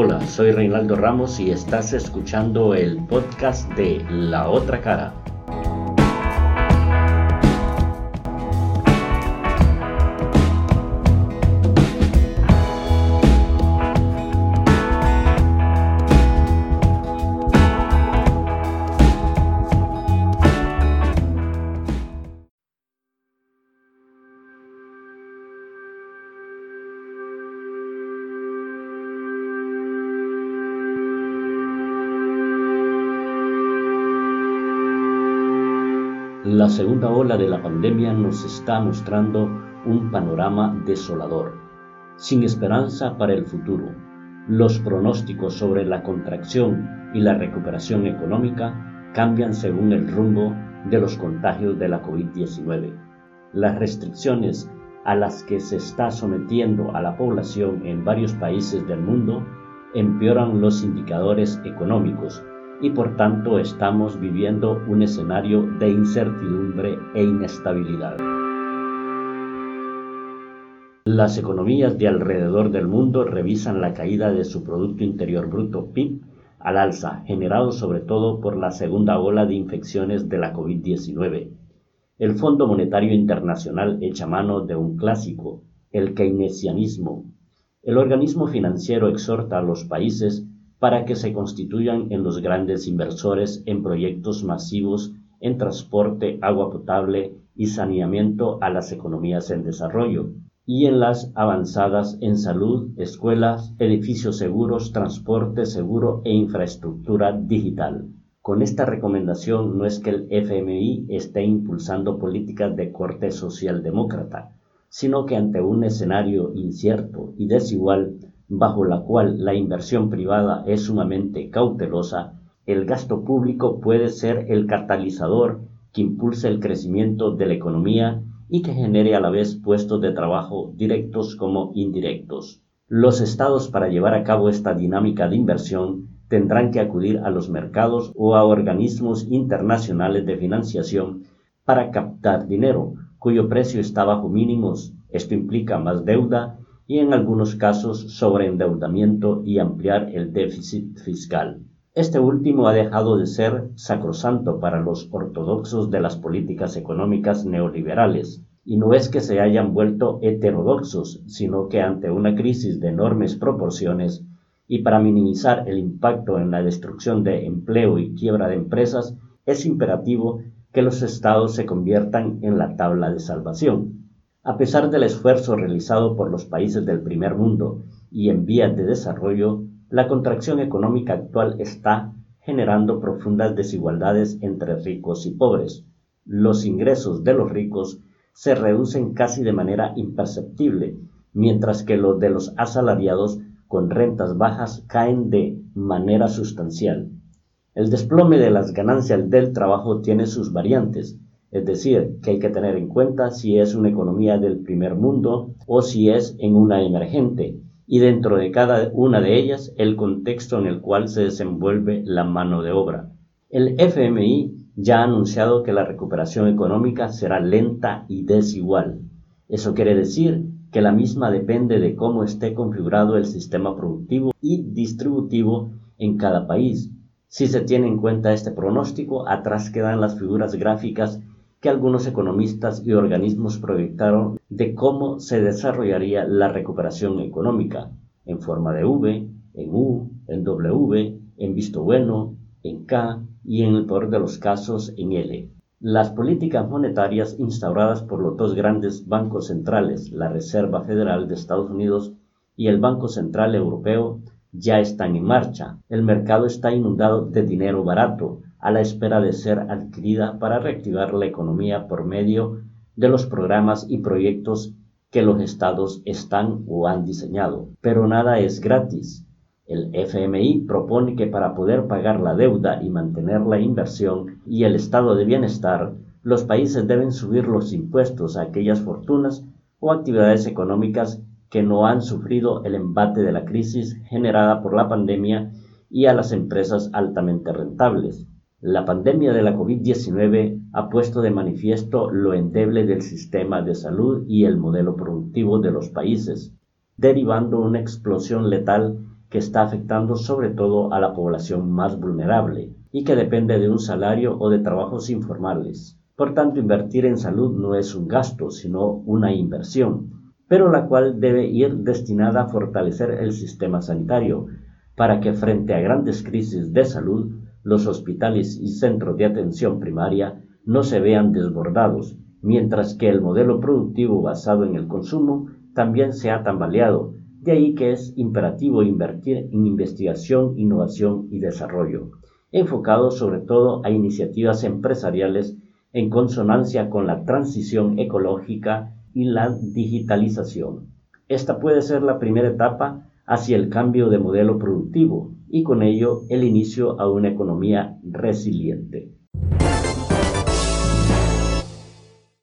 Hola, soy Reinaldo Ramos y estás escuchando el podcast de La Otra Cara. La segunda ola de la pandemia nos está mostrando un panorama desolador, sin esperanza para el futuro. Los pronósticos sobre la contracción y la recuperación económica cambian según el rumbo de los contagios de la COVID-19. Las restricciones a las que se está sometiendo a la población en varios países del mundo empeoran los indicadores económicos y por tanto estamos viviendo un escenario de incertidumbre e inestabilidad. Las economías de alrededor del mundo revisan la caída de su Producto Interior Bruto PIB al alza, generado sobre todo por la segunda ola de infecciones de la COVID-19. El Fondo Monetario Internacional echa mano de un clásico, el keynesianismo. El organismo financiero exhorta a los países para que se constituyan en los grandes inversores en proyectos masivos en transporte, agua potable y saneamiento a las economías en desarrollo, y en las avanzadas en salud, escuelas, edificios seguros, transporte seguro e infraestructura digital. Con esta recomendación no es que el FMI esté impulsando políticas de corte socialdemócrata, sino que ante un escenario incierto y desigual bajo la cual la inversión privada es sumamente cautelosa, el gasto público puede ser el catalizador que impulse el crecimiento de la economía y que genere a la vez puestos de trabajo directos como indirectos. Los estados para llevar a cabo esta dinámica de inversión tendrán que acudir a los mercados o a organismos internacionales de financiación para captar dinero, cuyo precio está bajo mínimos. Esto implica más deuda y en algunos casos sobreendeudamiento y ampliar el déficit fiscal. Este último ha dejado de ser sacrosanto para los ortodoxos de las políticas económicas neoliberales, y no es que se hayan vuelto heterodoxos, sino que ante una crisis de enormes proporciones y para minimizar el impacto en la destrucción de empleo y quiebra de empresas, es imperativo que los estados se conviertan en la tabla de salvación. A pesar del esfuerzo realizado por los países del primer mundo y en vías de desarrollo, la contracción económica actual está generando profundas desigualdades entre ricos y pobres. Los ingresos de los ricos se reducen casi de manera imperceptible, mientras que los de los asalariados con rentas bajas caen de manera sustancial. El desplome de las ganancias del trabajo tiene sus variantes, es decir, que hay que tener en cuenta si es una economía del primer mundo o si es en una emergente, y dentro de cada una de ellas el contexto en el cual se desenvuelve la mano de obra. El FMI ya ha anunciado que la recuperación económica será lenta y desigual. Eso quiere decir que la misma depende de cómo esté configurado el sistema productivo y distributivo en cada país. Si se tiene en cuenta este pronóstico, atrás quedan las figuras gráficas que algunos economistas y organismos proyectaron de cómo se desarrollaría la recuperación económica, en forma de V, en U, en W, en visto bueno, en K y en el peor de los casos en L. Las políticas monetarias instauradas por los dos grandes bancos centrales, la Reserva Federal de Estados Unidos y el Banco Central Europeo, ya están en marcha. El mercado está inundado de dinero barato, a la espera de ser adquirida para reactivar la economía por medio de los programas y proyectos que los estados están o han diseñado. Pero nada es gratis. El FMI propone que para poder pagar la deuda y mantener la inversión y el estado de bienestar, los países deben subir los impuestos a aquellas fortunas o actividades económicas que no han sufrido el embate de la crisis generada por la pandemia y a las empresas altamente rentables. La pandemia de la COVID-19 ha puesto de manifiesto lo endeble del sistema de salud y el modelo productivo de los países, derivando una explosión letal que está afectando sobre todo a la población más vulnerable y que depende de un salario o de trabajos informales. Por tanto, invertir en salud no es un gasto, sino una inversión, pero la cual debe ir destinada a fortalecer el sistema sanitario, para que frente a grandes crisis de salud, los hospitales y centros de atención primaria no se vean desbordados, mientras que el modelo productivo basado en el consumo también se ha tambaleado, de ahí que es imperativo invertir en investigación, innovación y desarrollo, enfocado sobre todo a iniciativas empresariales en consonancia con la transición ecológica y la digitalización. Esta puede ser la primera etapa hacia el cambio de modelo productivo y con ello el inicio a una economía resiliente.